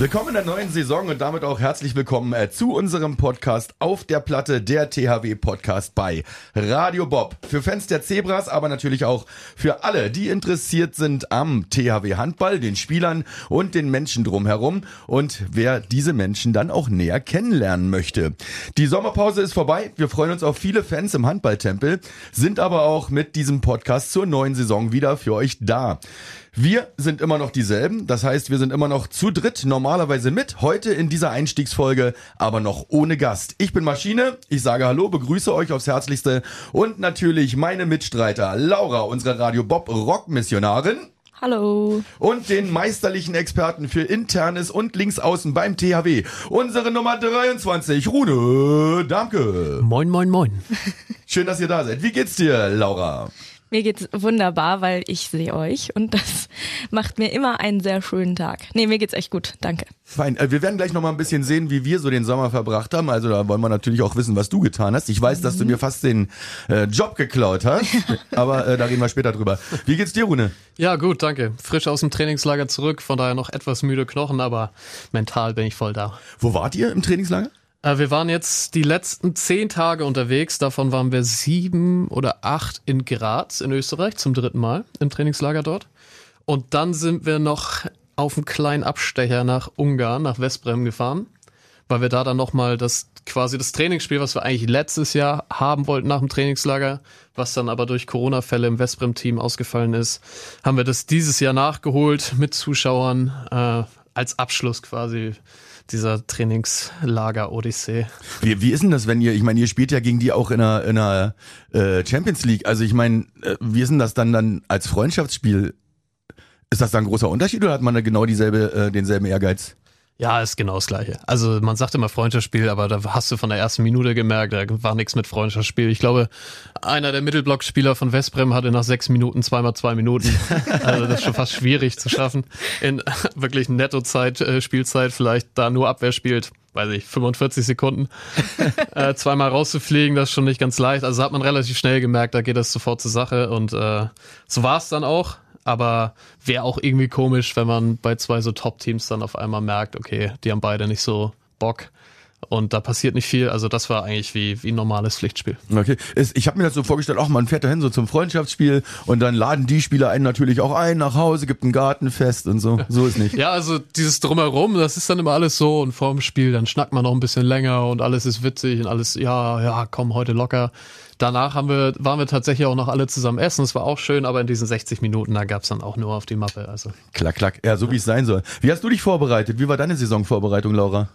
Willkommen in der neuen Saison und damit auch herzlich willkommen äh, zu unserem Podcast auf der Platte, der THW Podcast bei Radio Bob. Für Fans der Zebras, aber natürlich auch für alle, die interessiert sind am THW Handball, den Spielern und den Menschen drumherum und wer diese Menschen dann auch näher kennenlernen möchte. Die Sommerpause ist vorbei. Wir freuen uns auf viele Fans im Handballtempel, sind aber auch mit diesem Podcast zur neuen Saison wieder für euch da. Wir sind immer noch dieselben, das heißt, wir sind immer noch zu dritt normalerweise mit, heute in dieser Einstiegsfolge, aber noch ohne Gast. Ich bin Maschine, ich sage Hallo, begrüße euch aufs Herzlichste und natürlich meine Mitstreiter Laura, unsere Radio Bob Rock-Missionarin. Hallo. Und den meisterlichen Experten für Internes und Linksaußen beim THW, unsere Nummer 23, Rune Danke. Moin, moin, moin. Schön, dass ihr da seid. Wie geht's dir, Laura? Mir geht's wunderbar, weil ich sehe euch und das macht mir immer einen sehr schönen Tag. Nee, mir geht's echt gut. Danke. Fein. Äh, Wir werden gleich noch mal ein bisschen sehen, wie wir so den Sommer verbracht haben. Also da wollen wir natürlich auch wissen, was du getan hast. Ich weiß, dass du mir fast den äh, Job geklaut hast, aber äh, da reden wir später drüber. Wie geht's dir, Rune? Ja, gut, danke. Frisch aus dem Trainingslager zurück, von daher noch etwas müde Knochen, aber mental bin ich voll da. Wo wart ihr im Trainingslager? Äh, wir waren jetzt die letzten zehn Tage unterwegs, davon waren wir sieben oder acht in Graz in Österreich zum dritten Mal im Trainingslager dort. Und dann sind wir noch auf einen kleinen Abstecher nach Ungarn, nach Westbrem gefahren, weil wir da dann nochmal das quasi das Trainingsspiel, was wir eigentlich letztes Jahr haben wollten nach dem Trainingslager, was dann aber durch Corona-Fälle im Westbrem-Team ausgefallen ist, haben wir das dieses Jahr nachgeholt mit Zuschauern äh, als Abschluss quasi dieser Trainingslager-Odyssee. Wie, wie ist denn das, wenn ihr, ich meine, ihr spielt ja gegen die auch in einer, in einer äh, Champions League. Also ich meine, äh, wie ist denn das dann dann als Freundschaftsspiel? Ist das dann ein großer Unterschied oder hat man da genau dieselbe, äh, denselben Ehrgeiz? Ja, ist genau das Gleiche. Also man sagt immer Freundschaftsspiel, aber da hast du von der ersten Minute gemerkt, da war nichts mit Freundschaftsspiel. Ich glaube, einer der Mittelblockspieler von Westbrem hatte nach sechs Minuten zweimal zwei Minuten. Also das ist schon fast schwierig zu schaffen. In wirklich Nettozeit, äh, Spielzeit vielleicht da nur Abwehr spielt, weiß ich, 45 Sekunden. äh, zweimal rauszufliegen, das ist schon nicht ganz leicht. Also hat man relativ schnell gemerkt, da geht das sofort zur Sache und äh, so war es dann auch. Aber wäre auch irgendwie komisch, wenn man bei zwei so Top-Teams dann auf einmal merkt, okay, die haben beide nicht so Bock. Und da passiert nicht viel. Also das war eigentlich wie, wie ein normales Pflichtspiel. Okay. Ich habe mir das so vorgestellt, auch man fährt dahin so zum Freundschaftsspiel und dann laden die Spieler einen natürlich auch ein nach Hause, gibt ein Gartenfest und so. So ist nicht. Ja, also dieses Drumherum, das ist dann immer alles so und vorm Spiel, dann schnackt man noch ein bisschen länger und alles ist witzig und alles, ja, ja, komm, heute locker. Danach haben wir, waren wir tatsächlich auch noch alle zusammen essen. Das war auch schön, aber in diesen 60 Minuten, da gab's dann auch nur auf die Mappe. Also Klack, klack. Ja, so wie es sein soll. Wie hast du dich vorbereitet? Wie war deine Saisonvorbereitung, Laura?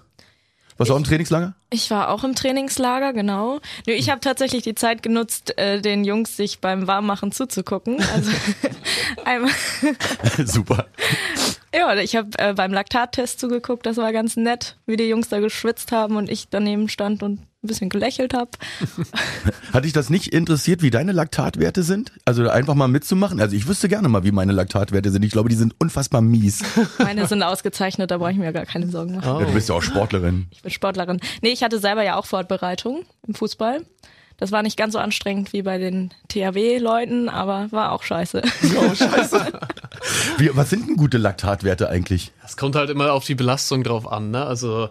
Warst du auch im Trainingslager? Ich war auch im Trainingslager, genau. Nö, ich habe tatsächlich die Zeit genutzt, äh, den Jungs sich beim Warmmachen zuzugucken. Also einmal, Super. ja, ich habe äh, beim Laktattest zugeguckt, das war ganz nett, wie die Jungs da geschwitzt haben und ich daneben stand und ein bisschen gelächelt habe. Hat dich das nicht interessiert, wie deine Laktatwerte sind? Also einfach mal mitzumachen? Also ich wüsste gerne mal, wie meine Laktatwerte sind. Ich glaube, die sind unfassbar mies. Meine sind ausgezeichnet, da brauche ich mir gar keine Sorgen machen. Ja, du bist ja auch Sportlerin. Ich bin Sportlerin. Nee, ich hatte selber ja auch Fortbereitung im Fußball. Das war nicht ganz so anstrengend wie bei den THW-Leuten, aber war auch scheiße. Oh, scheiße. Wie, was sind denn gute Laktatwerte eigentlich? es kommt halt immer auf die Belastung drauf an, ne? Also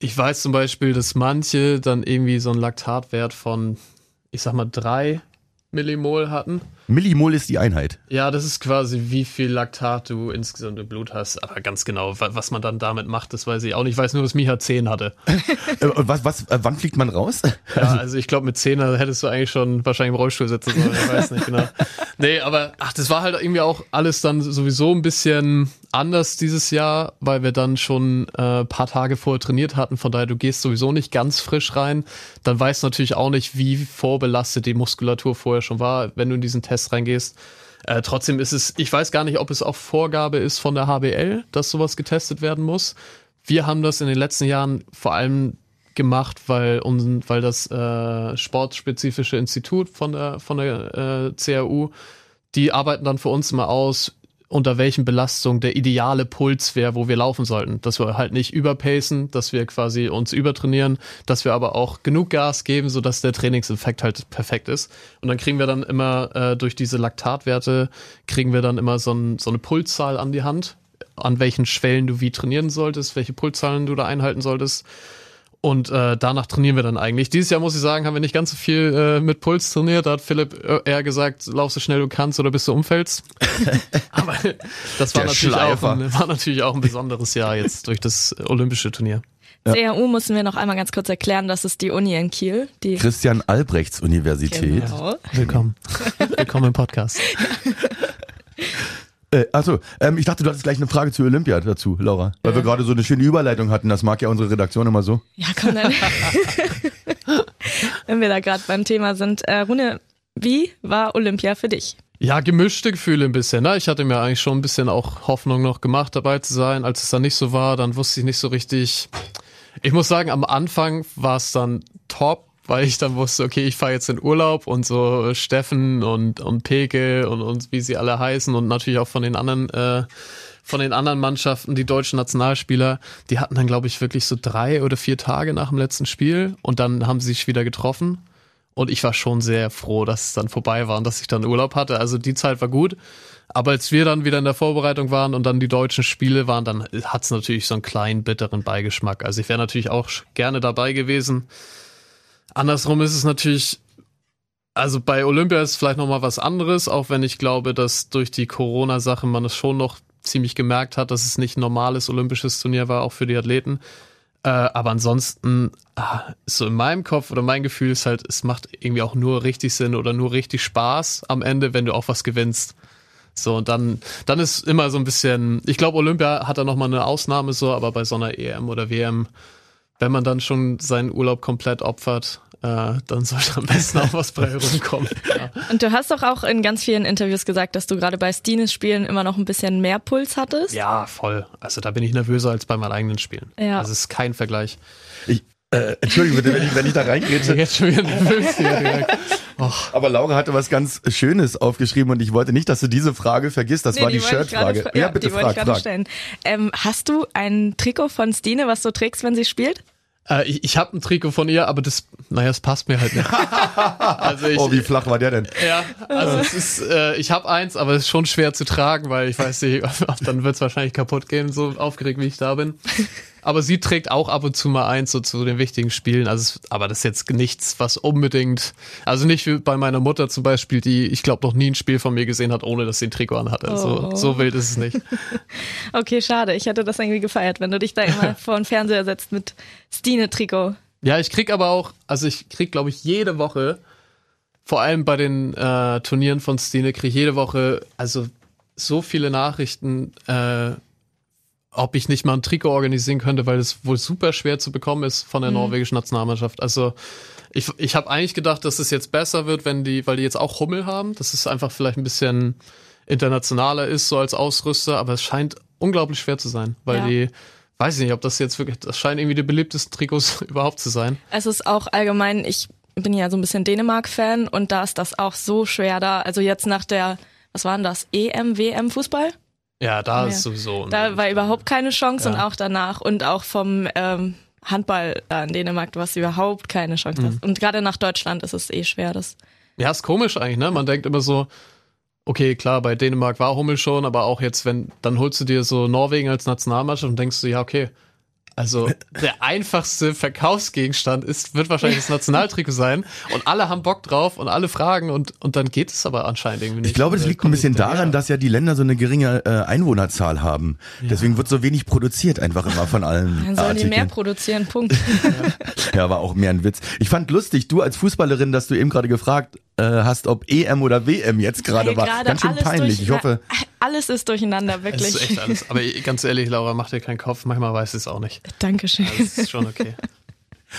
ich weiß zum Beispiel, dass manche dann irgendwie so einen Laktatwert von, ich sag mal, drei Millimol hatten. Millimol ist die Einheit. Ja, das ist quasi, wie viel Laktat du insgesamt im Blut hast. Aber ganz genau, wa- was man dann damit macht, das weiß ich auch nicht. Ich weiß nur, dass Micha 10 hatte. Äh, was, was, äh, wann fliegt man raus? Ja, also ich glaube, mit 10 hättest du eigentlich schon wahrscheinlich im Rollstuhl sitzen sollen. Ich weiß nicht genau. Nee, aber ach, das war halt irgendwie auch alles dann sowieso ein bisschen anders dieses Jahr, weil wir dann schon äh, paar Tage vorher trainiert hatten. Von daher, du gehst sowieso nicht ganz frisch rein. Dann weißt du natürlich auch nicht, wie vorbelastet die Muskulatur vorher schon war, wenn du in diesen Test reingehst. Äh, trotzdem ist es, ich weiß gar nicht, ob es auch Vorgabe ist von der HBL, dass sowas getestet werden muss. Wir haben das in den letzten Jahren vor allem gemacht, weil, uns, weil das äh, sportspezifische Institut von der, von der äh, CAU, die arbeiten dann für uns mal aus, unter welchen Belastungen der ideale Puls wäre, wo wir laufen sollten. Dass wir halt nicht überpacen, dass wir quasi uns übertrainieren, dass wir aber auch genug Gas geben, sodass der Trainingseffekt halt perfekt ist. Und dann kriegen wir dann immer äh, durch diese Laktatwerte, kriegen wir dann immer so, ein, so eine Pulszahl an die Hand, an welchen Schwellen du wie trainieren solltest, welche Pulszahlen du da einhalten solltest. Und äh, danach trainieren wir dann eigentlich. Dieses Jahr muss ich sagen, haben wir nicht ganz so viel äh, mit Puls trainiert. Da hat Philipp äh, eher gesagt, lauf so schnell du kannst oder bis du umfällst. Aber das war natürlich, auch ein, war natürlich auch ein besonderes Jahr jetzt durch das olympische Turnier. Ja. CHU müssen wir noch einmal ganz kurz erklären, das ist die Uni in Kiel. Die Christian Albrechts Universität. Genau. Willkommen. Willkommen im Podcast. Äh, achso, ähm, ich dachte, du hattest gleich eine Frage zu Olympia dazu, Laura. Weil wir gerade so eine schöne Überleitung hatten. Das mag ja unsere Redaktion immer so. Ja, komm dann. Wenn wir da gerade beim Thema sind. Äh, Rune, wie war Olympia für dich? Ja, gemischte Gefühle ein bisschen. Ne? Ich hatte mir eigentlich schon ein bisschen auch Hoffnung noch gemacht, dabei zu sein. Als es dann nicht so war, dann wusste ich nicht so richtig. Ich muss sagen, am Anfang war es dann top, weil ich dann wusste, okay, ich fahre jetzt in Urlaub und so Steffen und, und Peke und, und wie sie alle heißen und natürlich auch von den anderen, äh, von den anderen Mannschaften, die deutschen Nationalspieler, die hatten dann, glaube ich, wirklich so drei oder vier Tage nach dem letzten Spiel und dann haben sie sich wieder getroffen. Und ich war schon sehr froh, dass es dann vorbei war und dass ich dann Urlaub hatte. Also die Zeit war gut. Aber als wir dann wieder in der Vorbereitung waren und dann die deutschen Spiele waren, dann hat es natürlich so einen kleinen bitteren Beigeschmack. Also ich wäre natürlich auch gerne dabei gewesen. Andersrum ist es natürlich, also bei Olympia ist vielleicht nochmal was anderes, auch wenn ich glaube, dass durch die Corona-Sache man es schon noch ziemlich gemerkt hat, dass es nicht ein normales olympisches Turnier war, auch für die Athleten. Äh, aber ansonsten, ah, so in meinem Kopf oder mein Gefühl ist halt, es macht irgendwie auch nur richtig Sinn oder nur richtig Spaß am Ende, wenn du auch was gewinnst. So, und dann, dann ist immer so ein bisschen, ich glaube, Olympia hat da nochmal eine Ausnahme so, aber bei so einer EM oder WM wenn man dann schon seinen Urlaub komplett opfert, äh, dann sollte am besten auch was bei rumkommen. Ja. Und du hast doch auch in ganz vielen Interviews gesagt, dass du gerade bei Stines Spielen immer noch ein bisschen mehr Puls hattest. Ja, voll. Also da bin ich nervöser als bei meinen eigenen Spielen. Ja. Also es ist kein Vergleich. Ich, äh, Entschuldigung bitte, wenn ich, wenn ich da reingehe. Jetzt schon wieder nervös hier. Aber Laura hatte was ganz Schönes aufgeschrieben und ich wollte nicht, dass du diese Frage vergisst. Das nee, war die, die Shirtfrage. Ja, ja, bitte die frag, frag. Stellen. Ähm, hast du ein Trikot von Stine, was du trägst, wenn sie spielt? Äh, ich ich habe ein Trikot von ihr, aber das, naja, es passt mir halt nicht. also ich, oh, wie flach war der denn? Ja, also es ist, äh, ich habe eins, aber es ist schon schwer zu tragen, weil ich weiß nicht, dann wird es wahrscheinlich kaputt gehen, so aufgeregt wie ich da bin. Aber sie trägt auch ab und zu mal eins so zu den wichtigen Spielen. Also, aber das ist jetzt nichts, was unbedingt, also nicht wie bei meiner Mutter zum Beispiel, die, ich glaube, noch nie ein Spiel von mir gesehen hat, ohne dass sie ein Trikot anhatte. Oh. So, so wild ist es nicht. okay, schade. Ich hätte das irgendwie gefeiert, wenn du dich da immer vor den Fernseher setzt mit Stine-Trikot. Ja, ich krieg aber auch, also ich krieg, glaube ich, jede Woche, vor allem bei den äh, Turnieren von Stine, krieg ich jede Woche, also so viele Nachrichten, äh, ob ich nicht mal ein Trikot organisieren könnte, weil es wohl super schwer zu bekommen ist von der mhm. norwegischen Nationalmannschaft. Also ich, ich habe eigentlich gedacht, dass es jetzt besser wird, wenn die, weil die jetzt auch Hummel haben, dass es einfach vielleicht ein bisschen internationaler ist, so als Ausrüster, aber es scheint unglaublich schwer zu sein, weil ja. die weiß ich nicht, ob das jetzt wirklich, das scheint irgendwie die beliebtesten Trikots überhaupt zu sein. Es ist auch allgemein, ich bin ja so ein bisschen Dänemark-Fan und da ist das auch so schwer da. Also jetzt nach der, was war denn das, EM, WM Fußball? Ja, da ja. ist sowieso. Da war überhaupt keine Chance ja. und auch danach und auch vom ähm, Handball da in Dänemark, du hast überhaupt keine Chance. Mhm. Und gerade nach Deutschland ist es eh schwer. Das ja, ist komisch eigentlich, ne? Man denkt immer so, okay, klar, bei Dänemark war Hummel schon, aber auch jetzt, wenn, dann holst du dir so Norwegen als Nationalmannschaft und denkst du, ja, okay, also der einfachste Verkaufsgegenstand ist, wird wahrscheinlich das Nationaltrikot sein und alle haben Bock drauf und alle fragen und, und dann geht es aber anscheinend irgendwie nicht. Ich glaube, das liegt ein bisschen daran, dass ja die Länder so eine geringe äh, Einwohnerzahl haben. Ja. Deswegen wird so wenig produziert einfach immer von allen. Dann sollen die mehr produzieren, Punkt. ja, war auch mehr ein Witz. Ich fand lustig, du als Fußballerin, dass du eben gerade gefragt äh, hast, ob EM oder WM jetzt gerade war. Ganz schön peinlich. Ich hoffe. Alles ist durcheinander, wirklich. Es ist echt alles. Aber ganz ehrlich, Laura, mach dir keinen Kopf. Manchmal weiß ich es auch nicht. Dankeschön. Das ist schon okay.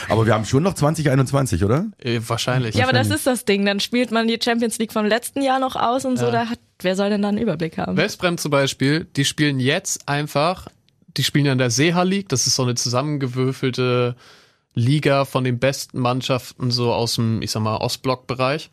Aber wir haben schon noch 2021, oder? Äh, wahrscheinlich. Ja, aber das ist das Ding. Dann spielt man die Champions League vom letzten Jahr noch aus und ja. so. Da hat, wer soll denn da einen Überblick haben? Westbrem zum Beispiel, die spielen jetzt einfach, die spielen ja in der Seha League. Das ist so eine zusammengewürfelte Liga von den besten Mannschaften so aus dem, ich sag mal, Ostblock-Bereich.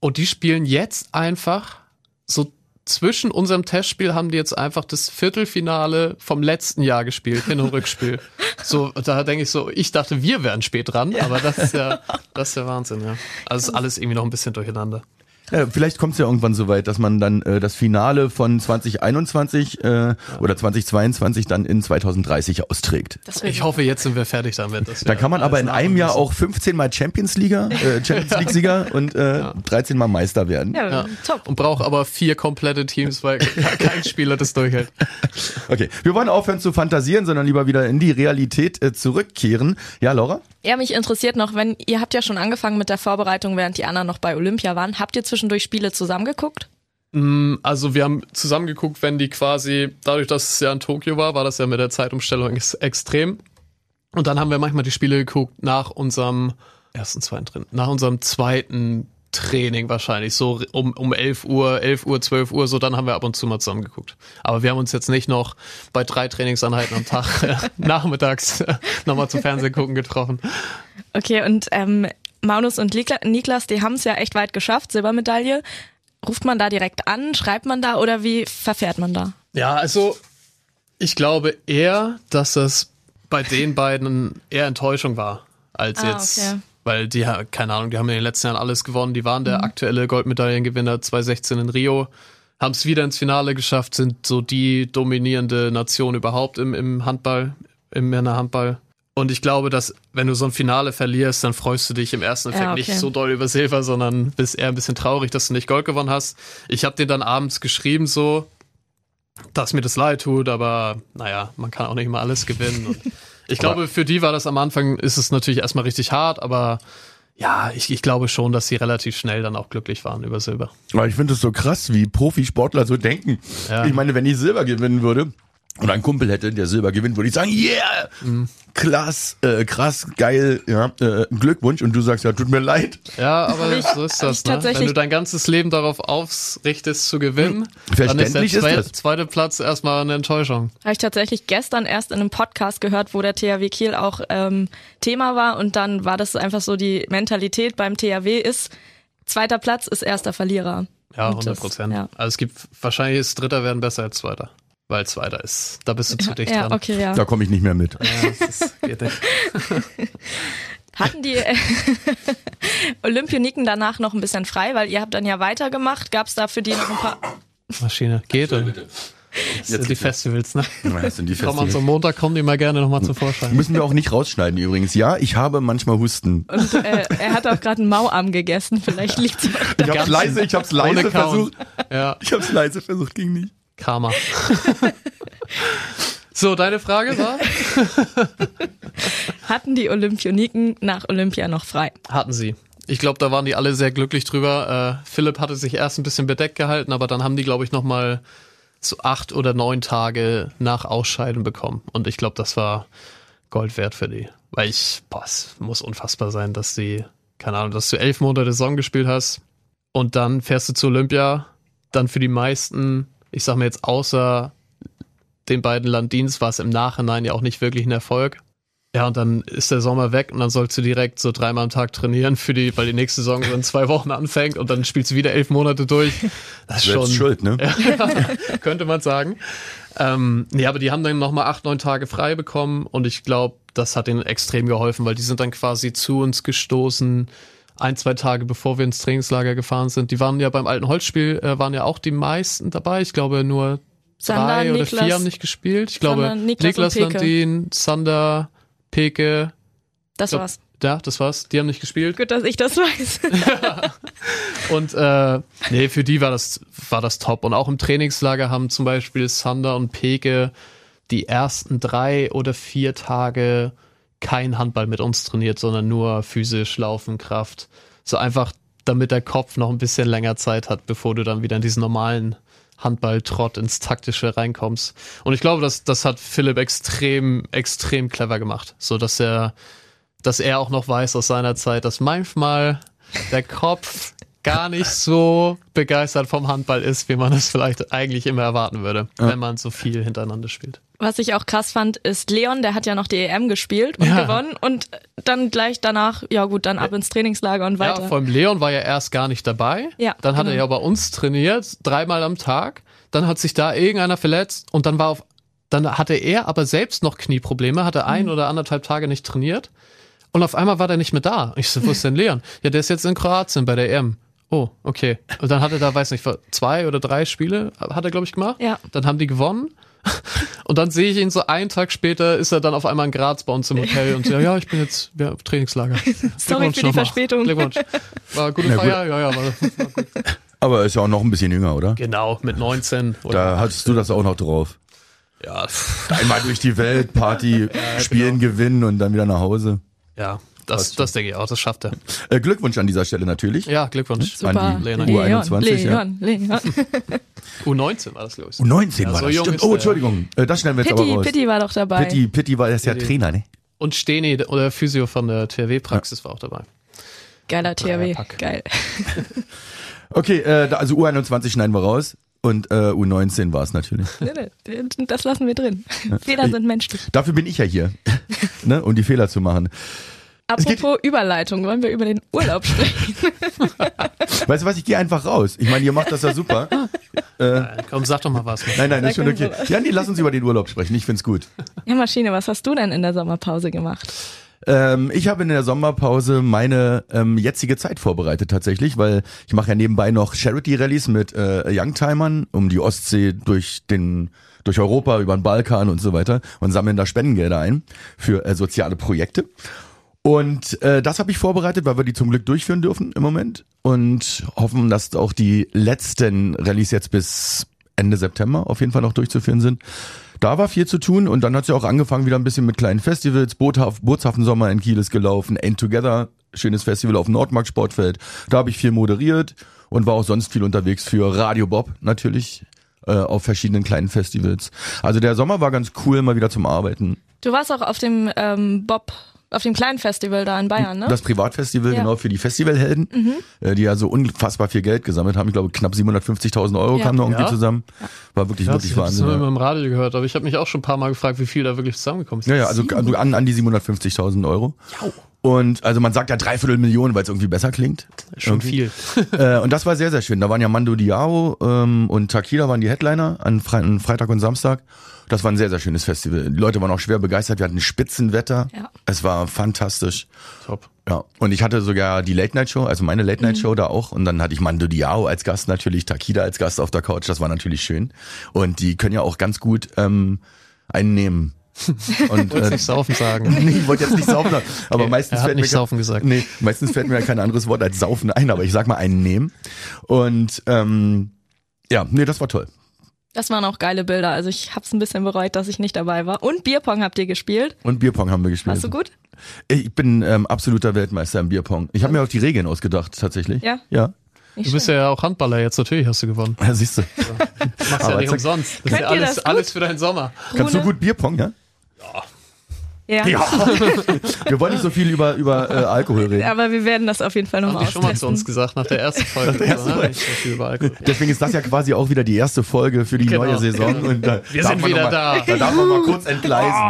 Und die spielen jetzt einfach so zwischen unserem Testspiel haben die jetzt einfach das Viertelfinale vom letzten Jahr gespielt, Hin- und Rückspiel. So, da denke ich so, ich dachte, wir wären spät dran, aber das ist ja, das ist ja Wahnsinn, ja. Also ist alles irgendwie noch ein bisschen durcheinander. Ja, vielleicht kommt es ja irgendwann so weit, dass man dann äh, das Finale von 2021 äh, oder 2022 dann in 2030 austrägt. Ich hoffe, jetzt sind wir fertig damit. Da kann man aber in einem Jahr auch 15 mal Champions League, äh, Champions League Sieger und äh, 13 mal Meister werden. ja, Ja. top. Und braucht aber vier komplette Teams, weil kein Spieler das durchhält. Okay, wir wollen aufhören zu fantasieren, sondern lieber wieder in die Realität äh, zurückkehren. Ja, Laura? Ja, mich interessiert noch, wenn ihr habt ja schon angefangen mit der Vorbereitung, während die anderen noch bei Olympia waren. Habt ihr zwischendurch Spiele zusammengeguckt? Also wir haben zusammengeguckt, wenn die quasi, dadurch, dass es ja in Tokio war, war das ja mit der Zeitumstellung ex extrem. Und dann haben wir manchmal die Spiele geguckt nach unserem ersten, zweiten, dritten, nach unserem zweiten Training wahrscheinlich, so um, um 11 Uhr, 11 Uhr, 12 Uhr, so dann haben wir ab und zu mal zusammengeguckt. Aber wir haben uns jetzt nicht noch bei drei Trainingseinheiten am Tag äh, nachmittags äh, nochmal zu Fernsehen gucken getroffen. Okay, und ähm, Maunus und Niklas, die haben es ja echt weit geschafft, Silbermedaille. Ruft man da direkt an, schreibt man da oder wie verfährt man da? Ja, also ich glaube eher, dass das bei den beiden eher Enttäuschung war, als Ah, jetzt, okay. weil die, keine Ahnung, die haben in den letzten Jahren alles gewonnen. Die waren der aktuelle Goldmedaillengewinner 2016 in Rio, haben es wieder ins Finale geschafft, sind so die dominierende Nation überhaupt im, im Handball, im Männerhandball. Und ich glaube, dass wenn du so ein Finale verlierst, dann freust du dich im ersten Effekt Ja, okay. nicht so doll über Silber, sondern bist eher ein bisschen traurig, dass du nicht Gold gewonnen hast. Ich habe den dann abends geschrieben so, dass mir das leid tut, aber naja, man kann auch nicht immer alles gewinnen. Und ich glaube, für die war das am Anfang, ist es natürlich erstmal richtig hart, aber ja, ich, ich glaube schon, dass sie relativ schnell dann auch glücklich waren über Silber. Aber ich finde es so krass, wie Profisportler so denken. Ja. Ich meine, wenn ich Silber gewinnen würde und ein Kumpel hätte, der Silber gewinnt, würde ich sagen, yeah, Mhm. krass, äh, krass, geil, ja, äh, Glückwunsch. Und du sagst, ja, tut mir leid. Ja, aber ich- so ist das. Ne? tatsächlich- Wenn du dein ganzes Leben darauf ausrichtest zu gewinnen, dann ist der Verständlich ist zweite Platz erstmal eine Enttäuschung. Habe ich tatsächlich gestern erst in einem Podcast gehört, wo der THW Kiel auch ähm, Thema war und dann war das einfach so die Mentalität beim THW ist, zweiter Platz ist erster Verlierer. Ja, Und 100 das- Prozent. ja. Also es gibt wahrscheinlich ist Dritter werden besser als Zweiter. Weil Zweiter ist, da bist du zu dicht Ja, dran. okay, ja. Da komme ich nicht mehr mit. Ja. Hatten die äh, Olympioniken danach noch ein bisschen frei, weil ihr habt dann ja weitergemacht. Gab es da für die noch ein paar... Maschine. Geht. oder? Das sind die Festivals, ne? Ja, Das sind die Festivals. so einem Montag kommen die mal gerne nochmal zum Vorschein. Müssen wir auch nicht rausschneiden übrigens. Ja, ich habe manchmal Husten. Und äh, er hat auch gerade einen Mauarm gegessen. Vielleicht liegt's auch Ich hab's leise, ich hab's leise versucht. Ja, Ich hab's leise versucht, ging nicht. Karma. so, deine Frage war? Hatten die Olympioniken nach Olympia noch frei? Hatten sie. Ich glaube, da waren die alle sehr glücklich drüber. Äh, Philipp hatte sich erst ein bisschen bedeckt gehalten, aber dann haben die, glaube ich, nochmal so acht oder neun Tage nach Ausscheiden bekommen. Und ich glaube, das war Gold wert für die. Weil ich, boah, es muss unfassbar sein, dass die, keine Ahnung, dass du elf Monate Saison gespielt hast und dann fährst du zu Olympia, dann für die meisten, ich sag mir jetzt außer den beiden Landins war es im Nachhinein ja auch nicht wirklich ein Erfolg. Ja, und dann ist der Sommer weg und dann sollst du direkt so dreimal am Tag trainieren für die, weil die nächste Saison so in zwei Wochen anfängt und dann spielst du wieder elf Monate durch. Das ist schon, schuld, ne? könnte man sagen. Ähm, nee, aber die haben dann nochmal acht, neun Tage frei bekommen und ich glaube, das hat ihnen extrem geholfen, weil die sind dann quasi zu uns gestoßen, ein, zwei Tage bevor wir ins Trainingslager gefahren sind. Die waren ja beim alten Holzspiel, äh, waren ja auch die meisten dabei. Ich glaube nur Sander, drei oder Niklas- vier haben nicht gespielt. Ich glaube Sander, Niklas Niklas, Peke. Landin, Sander, Peke, Das glaub- war's. ja, das war's. Die haben nicht gespielt. Gut, dass ich das weiß. Und äh, nee, für die war das, war das top. Und auch im Trainingslager haben zum Beispiel Sander und Peke die ersten drei oder vier Tage kein Handball mit uns trainiert, sondern nur physisch Laufen, Kraft. So einfach, damit der Kopf noch ein bisschen länger Zeit hat, bevor du dann wieder in diesen normalen Handballtrott ins Taktische reinkommst. Und ich glaube, das, das hat Philipp extrem, extrem clever gemacht. So dass er, dass er auch noch weiß aus seiner Zeit, dass manchmal der Kopf gar nicht so begeistert vom Handball ist, wie man es vielleicht eigentlich immer erwarten würde, wenn man so viel hintereinander spielt. Was ich auch krass fand, ist Leon, der hat ja noch die EM gespielt und Ja. gewonnen und dann gleich danach, ja gut, dann ab ins Trainingslager und weiter. Ja, vor allem Leon war ja erst gar nicht dabei. Ja, dann hat er genau. ja bei uns trainiert, dreimal am Tag. Dann hat sich da irgendeiner verletzt und dann war auf, dann hatte er aber selbst noch Knieprobleme, hatte ein Mhm. oder anderthalb Tage nicht trainiert. Und auf einmal war der nicht mehr da. Ich so, wo ist denn Leon? Ja, der ist jetzt in Kroatien bei der EM. Oh, okay. Und dann hat er da, weiß nicht, zwei oder drei Spiele, hat er, glaube ich, gemacht. Ja. Dann haben die gewonnen. Und dann sehe ich ihn so einen Tag später, ist er dann auf einmal in Graz bei uns im Hotel und so, ja, ja, ich bin jetzt ja, auf Trainingslager. Sorry für die. Verspätung. Glückwunsch. War gute Na gut. Feier, ja, ja, war, war gut. Aber ist ja auch noch ein bisschen jünger, oder? Genau, mit 19. Oder, Da hattest du das auch noch drauf. ja, Einmal durch die Welt, Party, spielen, gewinnen und dann wieder nach Hause. ja, das, das denke ich auch, das schafft er. Äh, Glückwunsch an dieser Stelle natürlich. Ja, Glückwunsch. Super. An die Leon, U21, ja. Leon, Leon. U19 war das, glaube ich. U19 Ja, war so das, jung stimmt. Oh, der, Entschuldigung. Äh, das schneiden wir jetzt aber Pitti, raus. Pitti war doch dabei. Pitti, Pitti war, er ist ja Pitti. Trainer, ne? Und Steni, oder Physio von der THW-Praxis war auch dabei. Geiler THW. Geil. Okay, äh, also U21 schneiden wir raus. Und äh, U19 war es natürlich. Das lassen wir drin. Fehler sind menschlich. Dafür bin ich ja hier, ne, um die Fehler zu machen. Apropos Überleitung, wollen wir über den Urlaub sprechen? Weißt du was, ich gehe einfach raus. Ich meine, ihr macht das ja super. Äh, Komm, sag doch mal was. Nein, nein, ist schon okay. Ja, nee, lass uns über den Urlaub sprechen. Ich find's gut. Ja, Maschine, was hast du denn in der Sommerpause gemacht? Ähm, ich habe in der Sommerpause meine ähm, jetzige Zeit vorbereitet tatsächlich, weil ich mache ja nebenbei noch Charity-Rallies mit äh, Youngtimern um die Ostsee durch den durch Europa, über den Balkan und so weiter und sammeln da Spendengelder ein für äh, soziale Projekte. Und äh, das habe ich vorbereitet, weil wir die zum Glück durchführen dürfen im Moment und hoffen, dass auch die letzten Rallyes jetzt bis Ende September auf jeden Fall noch durchzuführen sind. Da war viel zu tun und dann hat es ja auch angefangen wieder ein bisschen mit kleinen Festivals. Bootshafen Sommer in Kiel ist gelaufen, End Together, schönes Festival auf Nordmarkt Sportfeld. Da habe ich viel moderiert und war auch sonst viel unterwegs für Radio Bob natürlich äh, auf verschiedenen kleinen Festivals. Also der Sommer war ganz cool, mal wieder zum Arbeiten. Du warst auch auf dem ähm, Bob, auf dem kleinen Festival da in Bayern, ne? Das Privatfestival, Ja. Mhm. genau, für die Festivalhelden, äh, die ja so unfassbar viel Geld gesammelt haben. Ich glaube, knapp 750.000 Euro Ja. kamen da irgendwie Ja. zusammen. War wirklich, Ja, wirklich ich habe es Wahnsinn. im Radio gehört, aber ich habe mich auch schon ein paar Mal gefragt, wie viel da wirklich zusammengekommen ist. Ja, ja, also also an, an die 750.000 Euro. Und also man sagt ja dreiviertel Millionen, weil es irgendwie besser klingt. Schon Irgendwie. viel. Äh, und das war sehr, sehr schön. Da waren ja Mando Diao ähm, und Takida waren die Headliner an, Fre an Freitag und Samstag. Das war ein sehr, sehr schönes Festival. Die Leute waren auch schwer begeistert. Wir hatten Spitzenwetter. Ja. Es war fantastisch. Top. Ja, und ich hatte sogar die Late Night Show, also meine Late Night Show da auch. Und dann hatte ich Mando Diao als Gast natürlich, Takida als Gast auf der Couch. Das war natürlich schön. Und die können ja auch ganz gut ähm, einen nehmen. Und äh, nicht saufen sagen. nee, ich wollte jetzt nicht saufen, sagen, aber Okay, meistens er hat fällt nicht mir saufen gesagt. Nee, meistens fällt mir ja kein anderes Wort als saufen ein, aber ich sag mal einen nehmen. Und ähm, ja, nee, das war toll. Das waren auch geile Bilder. Also ich hab's ein bisschen bereut, dass ich nicht dabei war. Und Bierpong habt ihr gespielt. Und Bierpong haben wir gespielt. Warst du gut? Ich bin ähm, absoluter Weltmeister im Bierpong. Ich habe mir auch die Regeln ausgedacht, tatsächlich. Ja? Ja. Nicht Du bist ja auch Handballer jetzt, natürlich hast du gewonnen. Ja, siehst du. Machst ja nicht umsonst. Das Könnt ist ja alles, alles für deinen Sommer. Kannst du gut Bierpong, ja? Ja. Ja. wir wollen nicht so viel über, über äh, Alkohol reden. Aber wir werden das auf jeden Fall nochmal die schon mal zu uns austesten. gesagt, nach der ersten Folge. ersten Ja, Folge. nicht so viel über Alkohol. Deswegen ist das ja quasi auch wieder die erste Folge für die Genau. neue Saison. Und da Wir darf sind man wieder mal, da. Da darf man mal kurz entgleisen.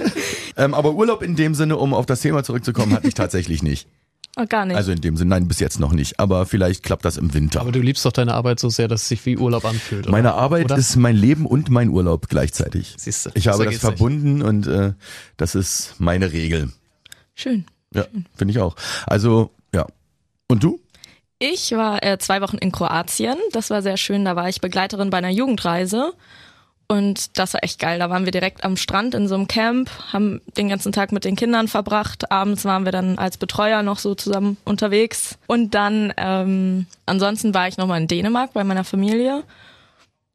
ähm, aber Urlaub in dem Sinne, um auf das Thema zurückzukommen, hatte ich tatsächlich nicht. Oh, gar nicht. Also in dem Sinne, nein, bis jetzt noch nicht. Aber vielleicht klappt das im Winter. Aber du liebst doch deine Arbeit so sehr, dass es sich wie Urlaub anfühlt. Oder? Meine Arbeit Oder? ist mein Leben und mein Urlaub gleichzeitig. Siehst du, Ich habe das geht's nicht. verbunden und äh, das ist meine Regel. Schön. Ja, finde ich auch. Also, ja. Und du? Ich war äh, zwei Wochen in Kroatien. Das war sehr schön. Da war ich Begleiterin bei einer Jugendreise. Und das war echt geil. Da waren wir direkt am Strand in so einem Camp, haben den ganzen Tag mit den Kindern verbracht. Abends waren wir dann als Betreuer noch so zusammen unterwegs. Und dann, ähm, ansonsten war ich nochmal in Dänemark bei meiner Familie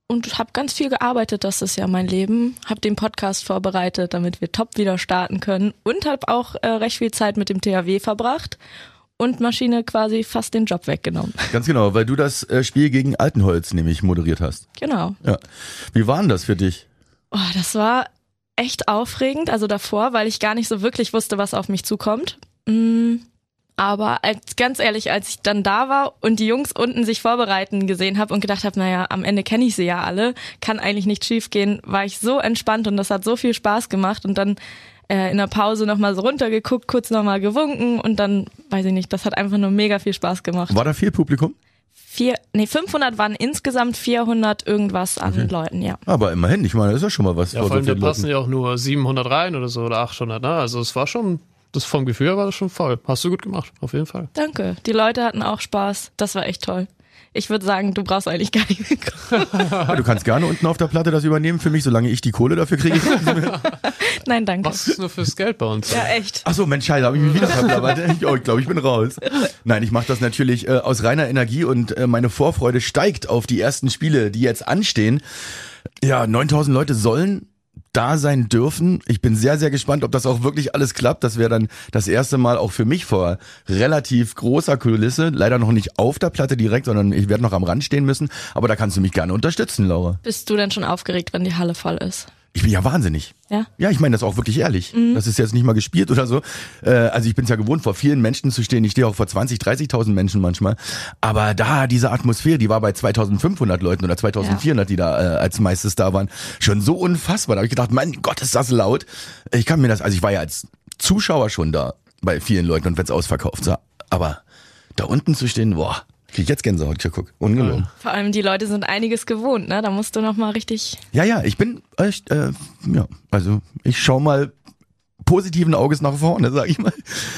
und habe ganz viel gearbeitet. Das ist ja mein Leben. Habe den Podcast vorbereitet, damit wir top wieder starten können. Und habe auch äh, recht viel Zeit mit dem THW verbracht und Maschine quasi fast den Job weggenommen. Ganz genau, weil du das äh, Spiel gegen Altenholz nämlich moderiert hast. Genau. Ja. Wie war denn das für dich? Oh, das war echt aufregend, also davor, weil ich gar nicht so wirklich wusste, was auf mich zukommt. Mm, Aber als, ganz ehrlich, als ich dann da war und die Jungs unten sich vorbereiten gesehen habe und gedacht habe, naja, am Ende kenne ich sie ja alle, kann eigentlich nicht schief gehen, war ich so entspannt und das hat so viel Spaß gemacht und dann äh, in der Pause nochmal so runtergeguckt, kurz nochmal gewunken und dann, weiß ich nicht, das hat einfach nur mega viel Spaß gemacht. War da viel Publikum? Vier, nee, 500 waren insgesamt 400 irgendwas an Okay. Leuten, ja. Aber immerhin, ich meine, das ist ja schon mal was. Ja, vor allem, da vielen passen ja auch nur 700 rein oder so oder 800, ne? Also es war schon, das vom Gefühl her war das schon voll. Hast du gut gemacht, auf jeden Fall. Danke. Die Leute hatten auch Spaß. Das war echt toll. Ich würde sagen, du brauchst eigentlich gar nicht mitkommen. Ja, du kannst gerne unten auf der Platte das übernehmen für mich, solange ich die Kohle dafür kriege. Nein, danke. Was ist nur fürs Geld bei uns? Ja, echt. Ach so, Mensch, Scheiße, habe ich mich wieder verblabbert. Ich, oh, ich glaube, ich bin raus. Nein, ich mache das natürlich äh, aus reiner Energie und äh, meine Vorfreude steigt auf die ersten Spiele, die jetzt anstehen. Ja, 9000 Leute sollen da sein dürfen. Ich bin sehr, sehr gespannt, ob das auch wirklich alles klappt. Das wäre dann das erste Mal auch für mich vor relativ großer Kulisse. Leider noch nicht auf der Platte direkt, sondern ich werde noch am Rand stehen müssen. Aber da kannst du mich gerne unterstützen, Laura. Bist du denn schon aufgeregt, wenn die Halle voll ist? Ich bin ja wahnsinnig. Ja? Ja, ich meine das auch wirklich ehrlich. Mhm. Das ist jetzt nicht mal gespielt oder so. Äh, also ich bin es ja gewohnt, vor vielen Menschen zu stehen. Ich stehe auch vor 20, 30.000 Menschen manchmal. Aber da diese Atmosphäre, die war bei 2.500 Leuten oder 2.400, die da äh, als meistes da waren, schon so unfassbar. Da habe ich gedacht, mein Gott, ist das laut. Ich kann mir das, also ich war ja als Zuschauer schon da bei vielen Leuten und wenn es ausverkauft sah. Aber da unten zu stehen, boah, krieg ich jetzt Gänsehaut. Tja, guck, ungelogen. Vor allem die Leute sind einiges gewohnt, ne? Da musst du noch mal richtig. Ja, ja, ich bin echt, äh, ja, also ich schau mal positiven Auges nach vorne, sag ich mal.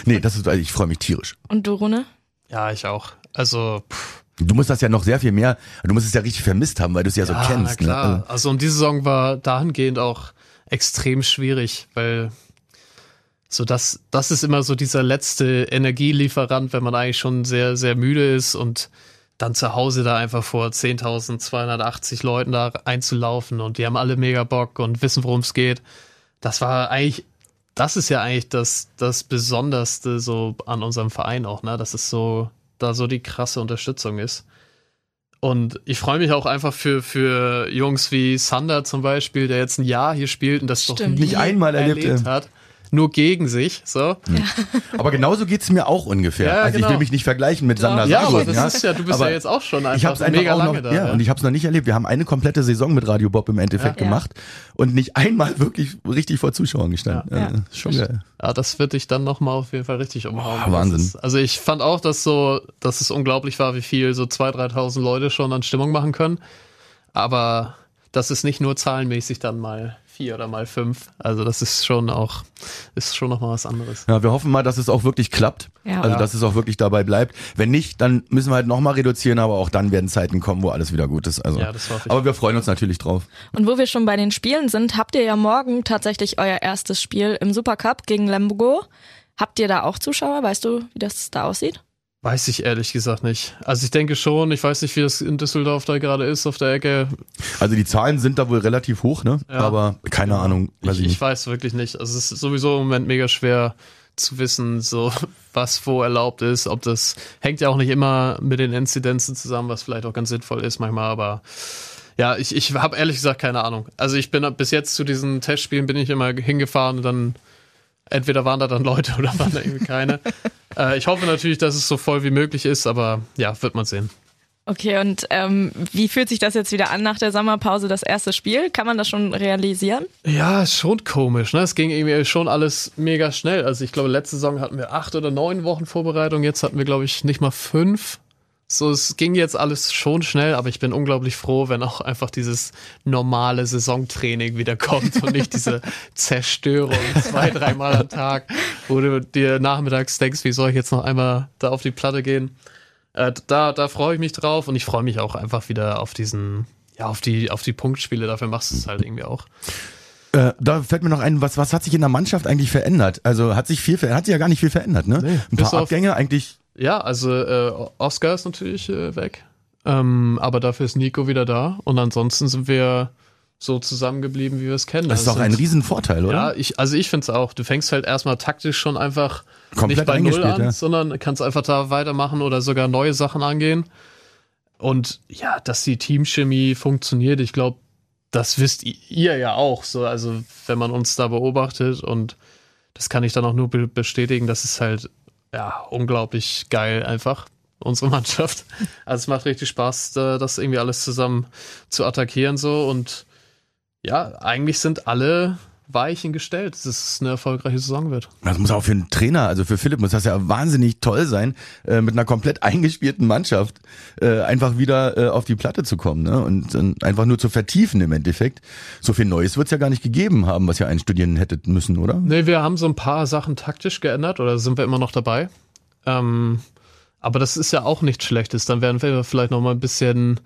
Nee, das ist, also ich freue mich tierisch. Und du, Rune? Ja, ich auch. Also, pff, Du musst das ja noch sehr viel mehr, du musst es ja richtig vermisst haben, weil du es ja so ja, kennst. na klar. Ne? Also und diese Saison war dahingehend auch extrem schwierig, weil so das, das ist immer so dieser letzte Energielieferant, wenn man eigentlich schon sehr, sehr müde ist und dann zu Hause da einfach vor 10.280 Leuten da einzulaufen und die haben alle mega Bock und wissen, worum es geht. Das war eigentlich, das ist ja eigentlich das, das Besonderste so an unserem Verein auch, ne? Dass es so, da so die krasse Unterstützung ist. Und ich freue mich auch einfach für, für Jungs wie Sander zum Beispiel, der jetzt ein Jahr hier spielt und das doch Stimmt. nie Nicht einmal erlebt, hat. Nur gegen sich, so. Aber genauso geht's mir auch ungefähr. Ja, also ich genau. will mich nicht vergleichen mit Sander Ja, aber das ist ja, du bist Aber ja jetzt auch schon einfach ich hab's einfach mega auch lange noch, da. ja, und ich habe es noch nicht erlebt. Wir haben eine komplette Saison mit Radio Bob im Endeffekt Ja. gemacht und nicht einmal wirklich richtig vor Zuschauern gestanden. Ja. Äh, schon geil. Ja, das wird dich dann nochmal auf jeden Fall richtig umhauen. Boah, Wahnsinn. Ist, also ich fand auch, dass so, dass es unglaublich war, wie viel so 2.000, 3.000 Leute schon an Stimmung machen können. Aber das ist nicht nur zahlenmäßig dann mal vier oder mal fünf. Also das ist schon auch, ist schon nochmal was anderes. Ja, wir hoffen mal, dass es auch wirklich klappt. Ja. Also, dass es auch wirklich dabei bleibt. Wenn nicht, dann müssen wir halt nochmal reduzieren, aber auch dann werden Zeiten kommen, wo alles wieder gut ist. Also, Ja, das hoffe ich. aber wir freuen uns natürlich drauf. Und wo wir schon bei den Spielen sind, habt ihr ja morgen tatsächlich euer erstes Spiel im Supercup gegen Lemgo. Habt ihr da auch Zuschauer? Weißt du, wie das da aussieht? Weiß ich ehrlich gesagt nicht. Also ich denke schon, ich weiß nicht, wie das in Düsseldorf da gerade ist auf der Ecke. Also die Zahlen sind da wohl relativ hoch, ne? Ja. Aber keine Ahnung, weiß Ich, ich, ich weiß wirklich nicht. Also es ist sowieso im Moment mega schwer zu wissen, so was wo erlaubt ist. Ob das hängt ja auch nicht immer mit den Inzidenzen zusammen, was vielleicht auch ganz sinnvoll ist manchmal, aber ja, ich, ich habe ehrlich gesagt keine Ahnung. Also ich bin bis jetzt zu diesen Testspielen bin ich immer hingefahren und dann entweder waren da dann Leute oder waren da irgendwie keine. äh, ich hoffe natürlich, dass es so voll wie möglich ist, aber ja, wird man sehen. Okay, und ähm, wie fühlt sich das jetzt wieder an nach der Sommerpause, das erste Spiel? Kann man das schon realisieren? Ja, ist schon komisch, ne? Es ging irgendwie schon alles mega schnell. Also ich glaube, letzte Saison hatten wir acht oder neun Wochen Vorbereitung, jetzt hatten wir, glaube ich, nicht mal fünf. So, es ging jetzt alles schon schnell, aber ich bin unglaublich froh, wenn auch einfach dieses normale Saisontraining wieder kommt und nicht diese Zerstörung zwei, dreimal am Tag, wo du dir nachmittags denkst, wie soll ich jetzt noch einmal da auf die Platte gehen. Äh, da da freue ich mich drauf und ich freue mich auch einfach wieder auf diesen, ja, auf die, auf die Punktspiele. Dafür machst du es halt irgendwie auch. Äh, da fällt mir noch ein, was, was hat sich in der Mannschaft eigentlich verändert? Also hat sich viel verändert, hat sich ja gar nicht viel verändert, ne? Nee, Ein paar auf- Abgänge eigentlich. Ja, also äh, Oscar ist natürlich äh, weg. Ähm, aber dafür ist Nico wieder da. Und ansonsten sind wir so zusammengeblieben, wie wir es kennen. Das ist Also doch ein sind- Riesenvorteil, oder? Ja, ich, also ich finde es auch. Du fängst halt erstmal taktisch schon einfach Komplett nicht bei Null an, ja. sondern kannst einfach da weitermachen oder sogar neue Sachen angehen. Und ja, dass die Teamchemie funktioniert, ich glaube, das wisst ihr ja auch. So, also wenn man uns da beobachtet und das kann ich dann auch nur be bestätigen, dass es halt ja, unglaublich geil einfach, unsere Mannschaft. Also es macht richtig Spaß, das irgendwie alles zusammen zu attackieren so und ja, eigentlich sind alle Weichen gestellt, dass es eine erfolgreiche Saison wird. Das muss auch für einen Trainer, also für Philipp muss das ja wahnsinnig toll sein, äh, mit einer komplett eingespielten Mannschaft äh, einfach wieder äh, auf die Platte zu kommen ne? und äh, einfach nur zu vertiefen im Endeffekt. So viel Neues wird es ja gar nicht gegeben haben, was ihr einstudieren hättet müssen, oder? Nee, wir haben so ein paar Sachen taktisch geändert oder sind wir immer noch dabei. Ähm, aber das ist ja auch nichts Schlechtes. Dann werden wir vielleicht noch mal ein bisschen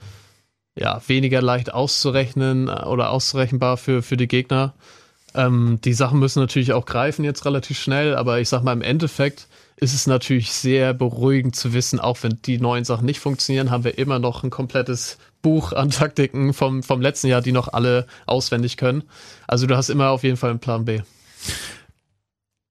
ja, weniger leicht auszurechnen äh, oder auszurechenbar für, für die Gegner. Ähm, die Sachen müssen natürlich auch greifen jetzt relativ schnell, aber ich sag mal, im Endeffekt ist es natürlich sehr beruhigend zu wissen, auch wenn die neuen Sachen nicht funktionieren, haben wir immer noch ein komplettes Buch an Taktiken vom, vom letzten Jahr, die noch alle auswendig können. Also du hast immer auf jeden Fall einen Plan B.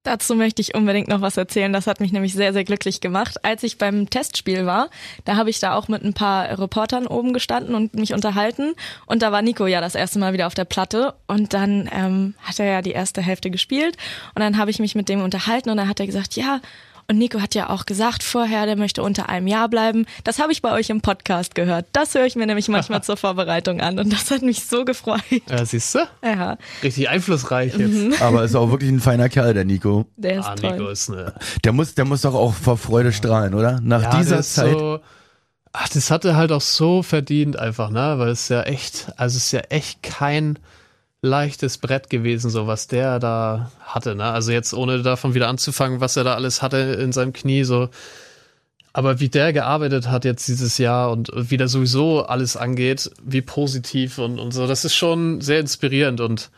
Dazu möchte ich unbedingt noch was erzählen. Das hat mich nämlich sehr, sehr glücklich gemacht. Als ich beim Testspiel war, da habe ich da auch mit ein paar Reportern oben gestanden und mich unterhalten. Und da war Nico ja das erste Mal wieder auf der Platte. Und dann ähm, hat er ja die erste Hälfte gespielt. Und dann habe ich mich mit dem unterhalten und dann hat er gesagt, ja, und Nico hat ja auch gesagt vorher, der möchte unter einem Jahr bleiben. Das habe ich bei euch im Podcast gehört. Das höre ich mir nämlich manchmal zur Vorbereitung an und das hat mich so gefreut. Ja, siehst du? Ja. Richtig einflussreich jetzt. Mhm. Aber ist auch wirklich ein feiner Kerl, der Nico. Der ist Ah, toll. Nico ist eine. Der muss, der muss doch auch vor Freude strahlen, oder? Nach Ja, dieser ist Zeit. So, ach, das hat er halt auch so verdient einfach, ne? Weil es ja echt, also es ist ja echt kein leichtes Brett gewesen, so was der da hatte, ne? Also jetzt ohne davon wieder anzufangen, was er da alles hatte in seinem Knie, so. Aber wie der gearbeitet hat jetzt dieses Jahr und wie der sowieso alles angeht, wie positiv und, und so, das ist schon sehr inspirierend und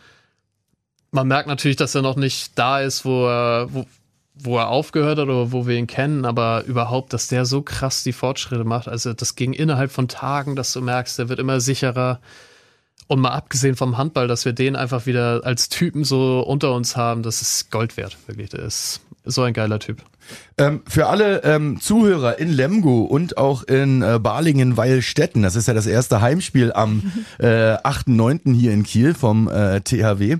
man merkt natürlich, dass er noch nicht da ist, wo er, wo, wo er aufgehört hat oder wo wir ihn kennen, aber überhaupt, dass der so krass die Fortschritte macht. Also das ging innerhalb von Tagen, dass du merkst, der wird immer sicherer. Und mal abgesehen vom Handball, dass wir den einfach wieder als Typen so unter uns haben, das ist Gold wert, wirklich. Der ist so ein geiler Typ. Ähm, für alle ähm, Zuhörer in Lemgo und auch in äh, Balingen-Weilstätten, das ist ja das erste Heimspiel am äh, 8.9. hier in Kiel vom äh, THW.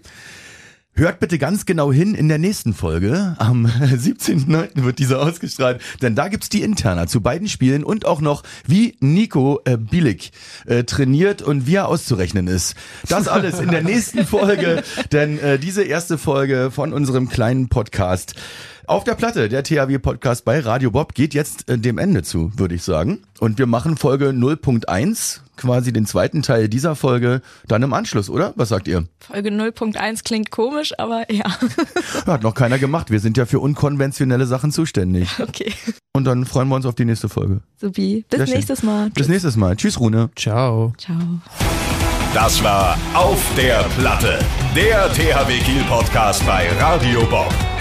Hört bitte ganz genau hin in der nächsten Folge. Am 17.09. wird diese ausgestrahlt, denn da gibt's die Interna zu beiden Spielen und auch noch, wie Nico äh, Billig äh, trainiert und wie er auszurechnen ist. Das alles in der nächsten Folge, denn äh, diese erste Folge von unserem kleinen Podcast auf der Platte, der THW-Podcast bei Radio Bob geht jetzt äh, dem Ende zu, würde ich sagen. Und wir machen Folge 0.1, quasi den zweiten Teil dieser Folge, dann im Anschluss, oder? Was sagt ihr? Folge 0.1 klingt komisch, aber ja. Hat noch keiner gemacht. Wir sind ja für unkonventionelle Sachen zuständig. Okay. Und dann freuen wir uns auf die nächste Folge. Supi. Bis Sehr schön. nächstes Mal. Bis nächstes Mal. Tschüss, Rune. Ciao. Ciao. Das war Auf der Platte, der THW Kiel Podcast bei Radio Bob.